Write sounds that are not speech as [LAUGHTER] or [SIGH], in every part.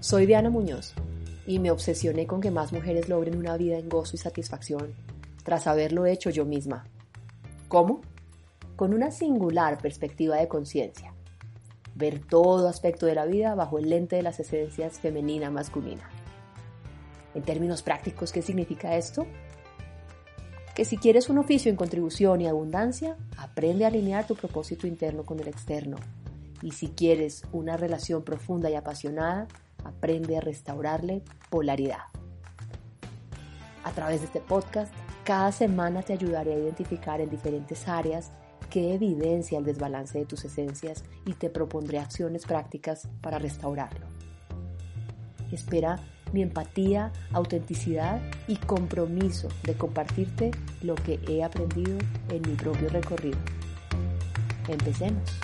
Soy Diana Muñoz y me obsesioné con que más mujeres logren una vida en gozo y satisfacción tras haberlo hecho yo misma. ¿Cómo? Con una singular perspectiva de conciencia. Ver todo aspecto de la vida bajo el lente de las esencias femenina-masculina. En términos prácticos, ¿qué significa esto? Que si quieres un oficio en contribución y abundancia, aprende a alinear tu propósito interno con el externo. Y si quieres una relación profunda y apasionada, aprende a restaurarle polaridad. A través de este podcast, cada semana te ayudaré a identificar en diferentes áreas qué evidencia el desbalance de tus esencias y te propondré acciones prácticas para restaurarlo. Espera mi empatía, autenticidad y compromiso de compartirte lo que he aprendido en mi propio recorrido. Empecemos.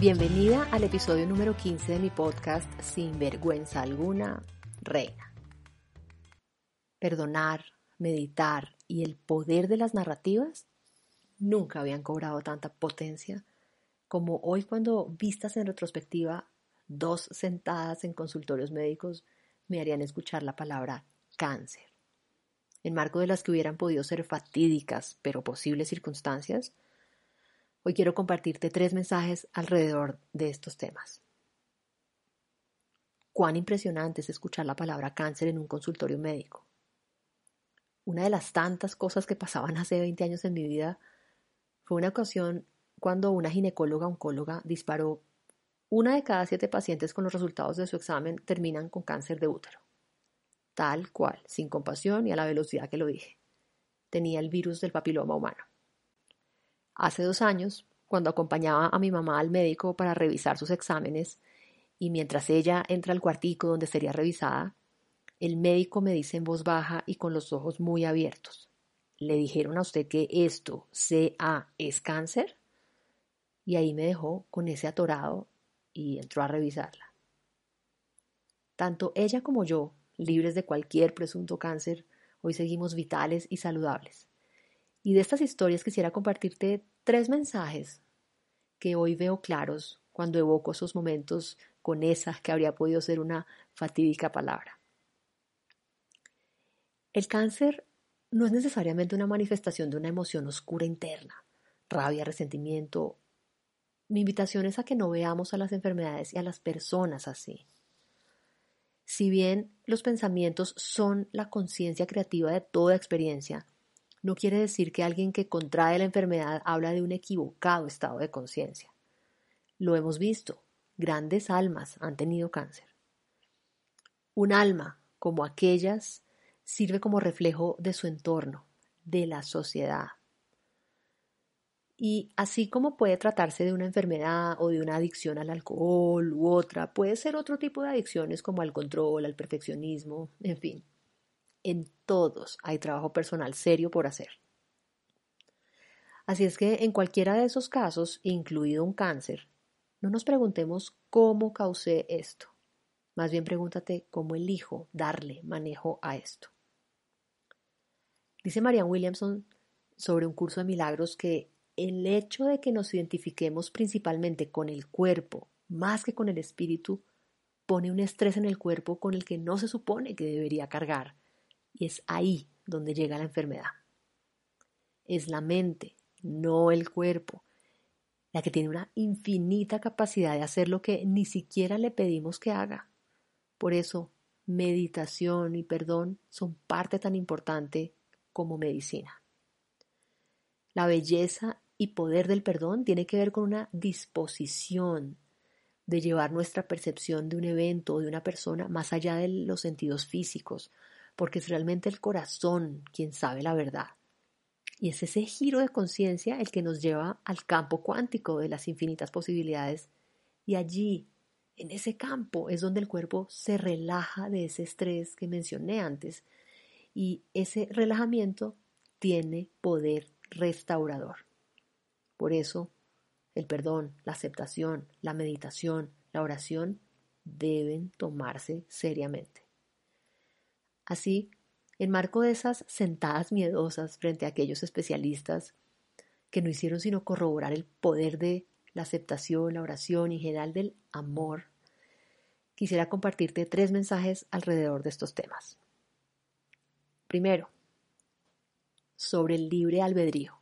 Bienvenida al episodio número 15 de mi podcast Sin vergüenza alguna, Reina. Perdonar, meditar y el poder de las narrativas nunca habían cobrado tanta potencia como hoy cuando vistas en retrospectiva dos sentadas en consultorios médicos me harían escuchar la palabra cáncer. En marco de las que hubieran podido ser fatídicas pero posibles circunstancias, Hoy quiero compartirte tres mensajes alrededor de estos temas. Cuán impresionante es escuchar la palabra cáncer en un consultorio médico. Una de las tantas cosas que pasaban hace 20 años en mi vida fue una ocasión cuando una ginecóloga oncóloga disparó una de cada siete pacientes con los resultados de su examen terminan con cáncer de útero. Tal cual, sin compasión y a la velocidad que lo dije. Tenía el virus del papiloma humano. Hace dos años, cuando acompañaba a mi mamá al médico para revisar sus exámenes, y mientras ella entra al cuartico donde sería revisada, el médico me dice en voz baja y con los ojos muy abiertos, ¿le dijeron a usted que esto, CA, es cáncer? Y ahí me dejó con ese atorado y entró a revisarla. Tanto ella como yo, libres de cualquier presunto cáncer, hoy seguimos vitales y saludables. Y de estas historias quisiera compartirte tres mensajes que hoy veo claros cuando evoco esos momentos con esa que habría podido ser una fatídica palabra. El cáncer no es necesariamente una manifestación de una emoción oscura interna, rabia, resentimiento. Mi invitación es a que no veamos a las enfermedades y a las personas así. Si bien los pensamientos son la conciencia creativa de toda experiencia, no quiere decir que alguien que contrae la enfermedad habla de un equivocado estado de conciencia. Lo hemos visto, grandes almas han tenido cáncer. Un alma, como aquellas, sirve como reflejo de su entorno, de la sociedad. Y así como puede tratarse de una enfermedad o de una adicción al alcohol u otra, puede ser otro tipo de adicciones como al control, al perfeccionismo, en fin. En todos hay trabajo personal serio por hacer. Así es que en cualquiera de esos casos, incluido un cáncer, no nos preguntemos cómo causé esto. Más bien pregúntate cómo elijo darle manejo a esto. Dice Marianne Williamson sobre un curso de milagros que el hecho de que nos identifiquemos principalmente con el cuerpo más que con el espíritu pone un estrés en el cuerpo con el que no se supone que debería cargar y es ahí donde llega la enfermedad. Es la mente, no el cuerpo, la que tiene una infinita capacidad de hacer lo que ni siquiera le pedimos que haga. Por eso, meditación y perdón son parte tan importante como medicina. La belleza y poder del perdón tiene que ver con una disposición de llevar nuestra percepción de un evento o de una persona más allá de los sentidos físicos, porque es realmente el corazón quien sabe la verdad. Y es ese giro de conciencia el que nos lleva al campo cuántico de las infinitas posibilidades. Y allí, en ese campo, es donde el cuerpo se relaja de ese estrés que mencioné antes. Y ese relajamiento tiene poder restaurador. Por eso, el perdón, la aceptación, la meditación, la oración deben tomarse seriamente. Así, en marco de esas sentadas miedosas frente a aquellos especialistas que no hicieron sino corroborar el poder de la aceptación, la oración y en general del amor, quisiera compartirte tres mensajes alrededor de estos temas. Primero, sobre el libre albedrío.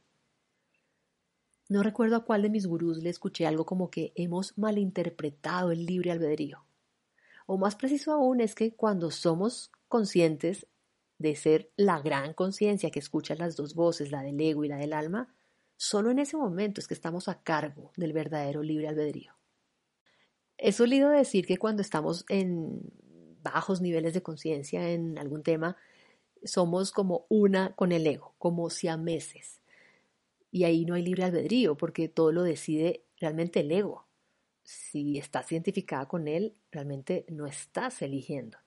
No recuerdo a cuál de mis gurús le escuché algo como que hemos malinterpretado el libre albedrío. O más preciso aún es que cuando somos conscientes de ser la gran conciencia que escucha las dos voces, la del ego y la del alma, solo en ese momento es que estamos a cargo del verdadero libre albedrío. Es sólido decir que cuando estamos en bajos niveles de conciencia en algún tema, somos como una con el ego, como siameses. Y ahí no hay libre albedrío, porque todo lo decide realmente el ego. Si estás identificada con él, realmente no estás eligiendo.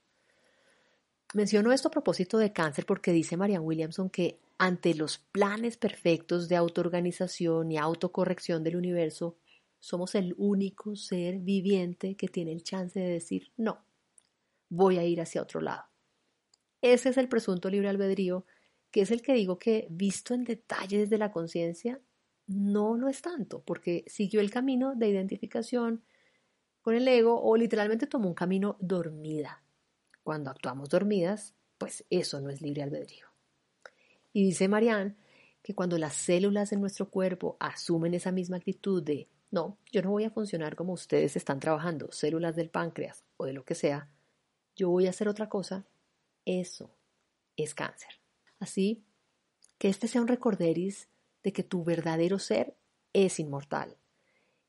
Menciono esto a propósito de cáncer porque dice Marianne Williamson que ante los planes perfectos de autoorganización y autocorrección del universo, somos el único ser viviente que tiene el chance de decir no, voy a ir hacia otro lado. Ese es el presunto libre albedrío, que es el que digo que, visto en detalle desde la conciencia, no lo es tanto, porque siguió el camino de identificación con el ego o literalmente tomó un camino dormida. Cuando actuamos dormidas, pues eso no es libre albedrío. Y dice Marianne que cuando las células de nuestro cuerpo asumen esa misma actitud de no, yo no voy a funcionar como ustedes están trabajando, células del páncreas o de lo que sea, yo voy a hacer otra cosa, eso es cáncer. Así que este sea un recorderis de que tu verdadero ser es inmortal.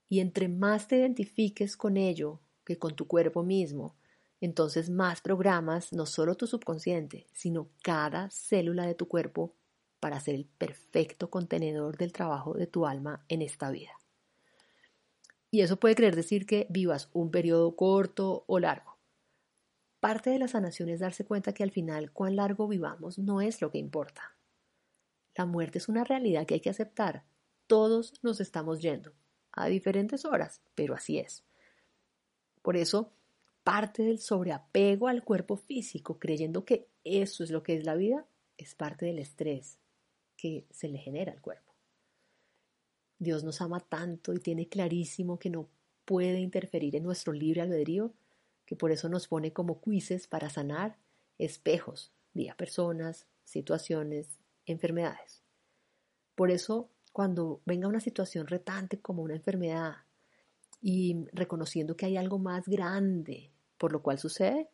Y entre más te identifiques con ello que con tu cuerpo mismo, entonces más programas no solo tu subconsciente, sino cada célula de tu cuerpo para ser el perfecto contenedor del trabajo de tu alma en esta vida. Y eso puede querer decir que vivas un periodo corto o largo Parte de la sanación es darse cuenta que al final cuán largo vivamos no es lo que importa. La muerte es una realidad que hay que aceptar. Todos nos estamos yendo, a diferentes horas, pero así es. Por eso, parte del sobreapego al cuerpo físico, creyendo que eso es lo que es la vida, es parte del estrés que se le genera al cuerpo. Dios nos ama tanto y tiene clarísimo que no puede interferir en nuestro libre albedrío que por eso nos pone como quizzes para sanar espejos vía personas, situaciones, enfermedades. Por eso, cuando venga una situación retante como una enfermedad y reconociendo que hay algo más grande por lo cual sucede,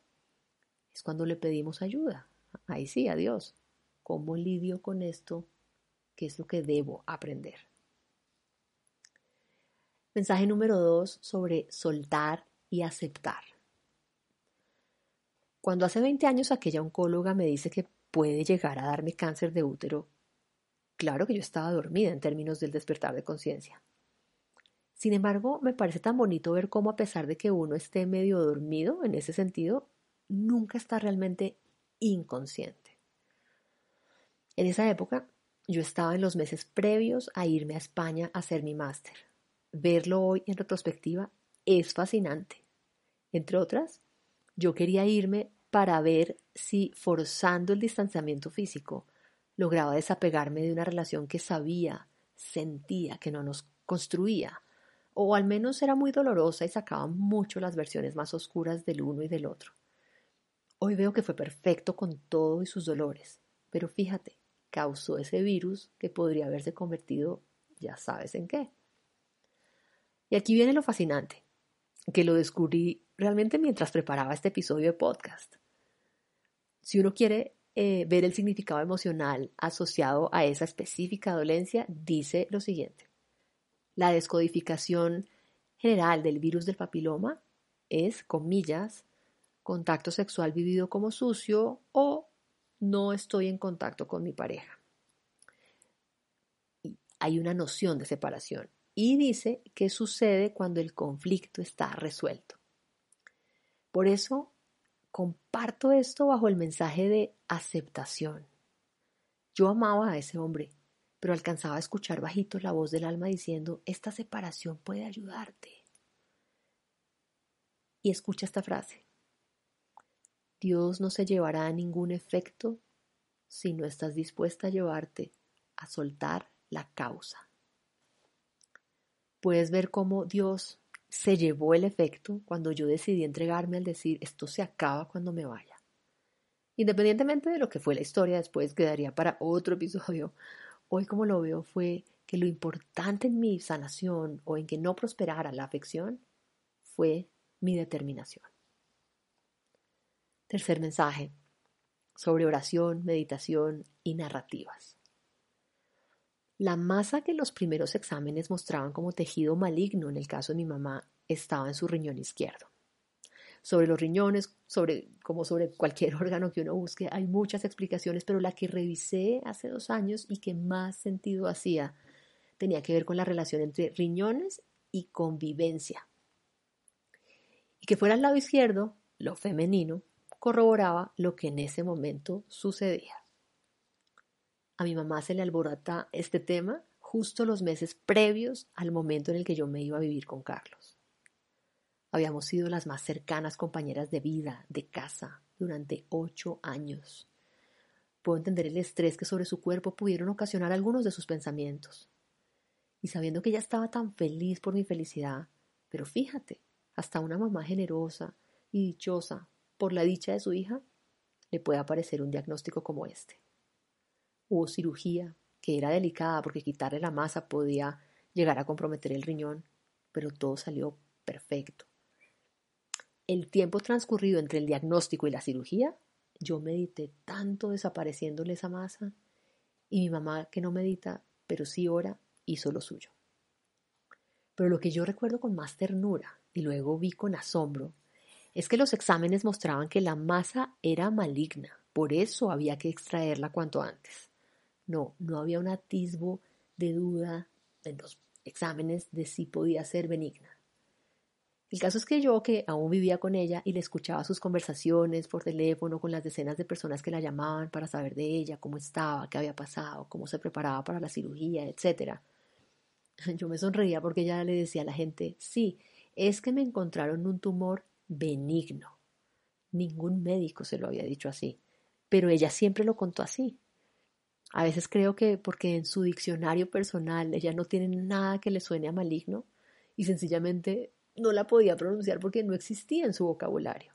es cuando le pedimos ayuda. Ahí sí, a Dios. ¿Cómo lidio con esto? ¿Qué es lo que debo aprender? Mensaje número dos sobre soltar y aceptar. Cuando hace 20 años aquella oncóloga me dice que puede llegar a darme cáncer de útero, claro que yo estaba dormida en términos del despertar de conciencia. Sin embargo, me parece tan bonito ver cómo a pesar de que uno esté medio dormido en ese sentido, nunca está realmente inconsciente. En esa época, yo estaba en los meses previos a irme a España a hacer mi máster. Verlo hoy en retrospectiva es fascinante. Entre otras, yo quería irme para ver si forzando el distanciamiento físico lograba desapegarme de una relación que sabía, sentía que no nos construía, o al menos era muy dolorosa y sacaba mucho las versiones más oscuras del uno y del otro. Hoy veo que fue perfecto con todo y sus dolores, pero fíjate, causó ese virus que podría haberse convertido ya sabes en qué. Y aquí viene lo fascinante, que lo descubrí realmente mientras preparaba este episodio de podcast. Si uno quiere eh, ver el significado emocional asociado a esa específica dolencia, dice lo siguiente. La descodificación general del virus del papiloma es, comillas, contacto sexual vivido como sucio o no estoy en contacto con mi pareja. hay una noción de separación y dice que sucede cuando el conflicto está resuelto. Por eso Comparto esto bajo el mensaje de aceptación. Yo amaba a ese hombre, pero alcanzaba a escuchar bajito la voz del alma diciendo, esta separación puede ayudarte. Y escucha esta frase. Dios no se llevará a ningún efecto si no estás dispuesta a llevarte a soltar la causa. Puedes ver cómo Dios se llevó el efecto cuando yo decidí entregarme al decir esto se acaba cuando me vaya. Independientemente de lo que fue la historia después, quedaría para otro episodio. Hoy como lo veo fue que lo importante en mi sanación o en que no prosperara la afección fue mi determinación. Tercer mensaje sobre oración, meditación y narrativas. La masa que los primeros exámenes mostraban como tejido maligno en el caso de mi mamá estaba en su riñón izquierdo. Sobre los riñones, sobre, como sobre cualquier [LAUGHS] órgano que uno busque, hay muchas explicaciones, pero la que revisé hace dos años y que más sentido hacía tenía que ver con la relación entre riñones y convivencia. Y que fuera al lado izquierdo, lo femenino, corroboraba lo que en ese momento sucedía. A mi mamá se le alborota este tema justo los meses previos al momento en el que yo me iba a vivir con Carlos. Habíamos sido las más cercanas compañeras de vida, de casa, durante ocho años. Puedo entender el estrés que sobre su cuerpo pudieron ocasionar algunos de sus pensamientos y sabiendo que ella estaba tan feliz por mi felicidad, pero fíjate, hasta una mamá generosa y dichosa por la dicha de su hija, le puede aparecer un diagnóstico como este. Hubo cirugía, que era delicada porque quitarle la masa podía llegar a comprometer el riñón, pero todo salió perfecto. El tiempo transcurrido entre el diagnóstico y la cirugía, yo medité tanto desapareciéndole esa masa, y mi mamá que no medita, pero sí ora, hizo lo suyo. Pero lo que yo recuerdo con más ternura y luego vi con asombro es que los exámenes mostraban que la masa era maligna, por eso había que extraerla cuanto antes. No, no había un atisbo de duda en los exámenes de si podía ser benigna. El caso es que yo, que aún vivía con ella y le escuchaba sus conversaciones por teléfono con las decenas de personas que la llamaban para saber de ella, cómo estaba, qué había pasado, cómo se preparaba para la cirugía, etcétera, [LAUGHS] Yo me sonreía porque ella le decía a la gente, sí, es que me encontraron un tumor benigno. Ningún médico se lo había dicho así, pero ella siempre lo contó así. A veces creo que porque en su diccionario personal ella no tiene nada que le suene a maligno y sencillamente no la podía pronunciar porque no existía en su vocabulario.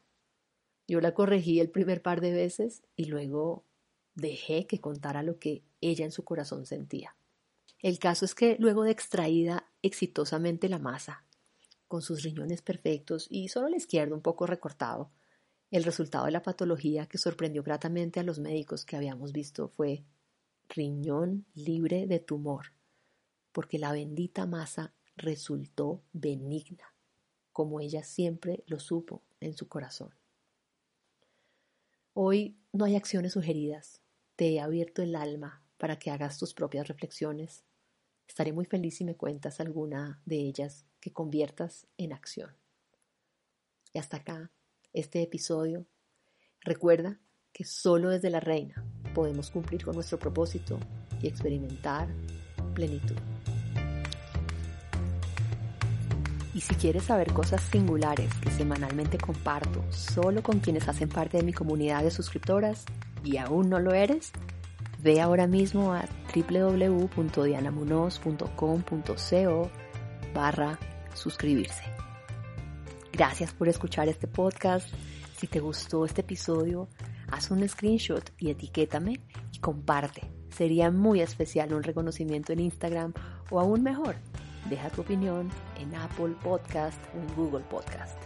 Yo la corregí el primer par de veces y luego dejé que contara lo que ella en su corazón sentía. El caso es que luego de extraída exitosamente la masa, con sus riñones perfectos y solo el izquierdo un poco recortado, el resultado de la patología que sorprendió gratamente a los médicos que habíamos visto fue riñón libre de tumor, porque la bendita masa resultó benigna, como ella siempre lo supo en su corazón. Hoy no hay acciones sugeridas, te he abierto el alma para que hagas tus propias reflexiones Estaré muy feliz si me cuentas alguna de ellas que conviertas en acción. Y hasta acá este episodio. Recuerda que solo desde la reina podemos cumplir con nuestro propósito y experimentar plenitud. Y si quieres saber cosas singulares que semanalmente comparto solo con quienes hacen parte de mi comunidad de suscriptoras y aún no lo eres, Ve ahora mismo a www.dianamunoz.com.co barra suscribirse. Gracias por escuchar este podcast. Si te gustó este episodio, haz un screenshot y etiquétame y comparte. Sería muy especial un reconocimiento en Instagram o aún mejor, deja tu opinión en Apple Podcast o en Google Podcast.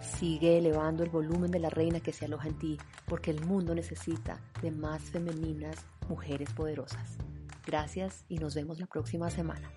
Sigue elevando el volumen de la reina que se aloja en ti, porque el mundo necesita de más femeninas mujeres poderosas. Gracias y nos vemos la próxima semana.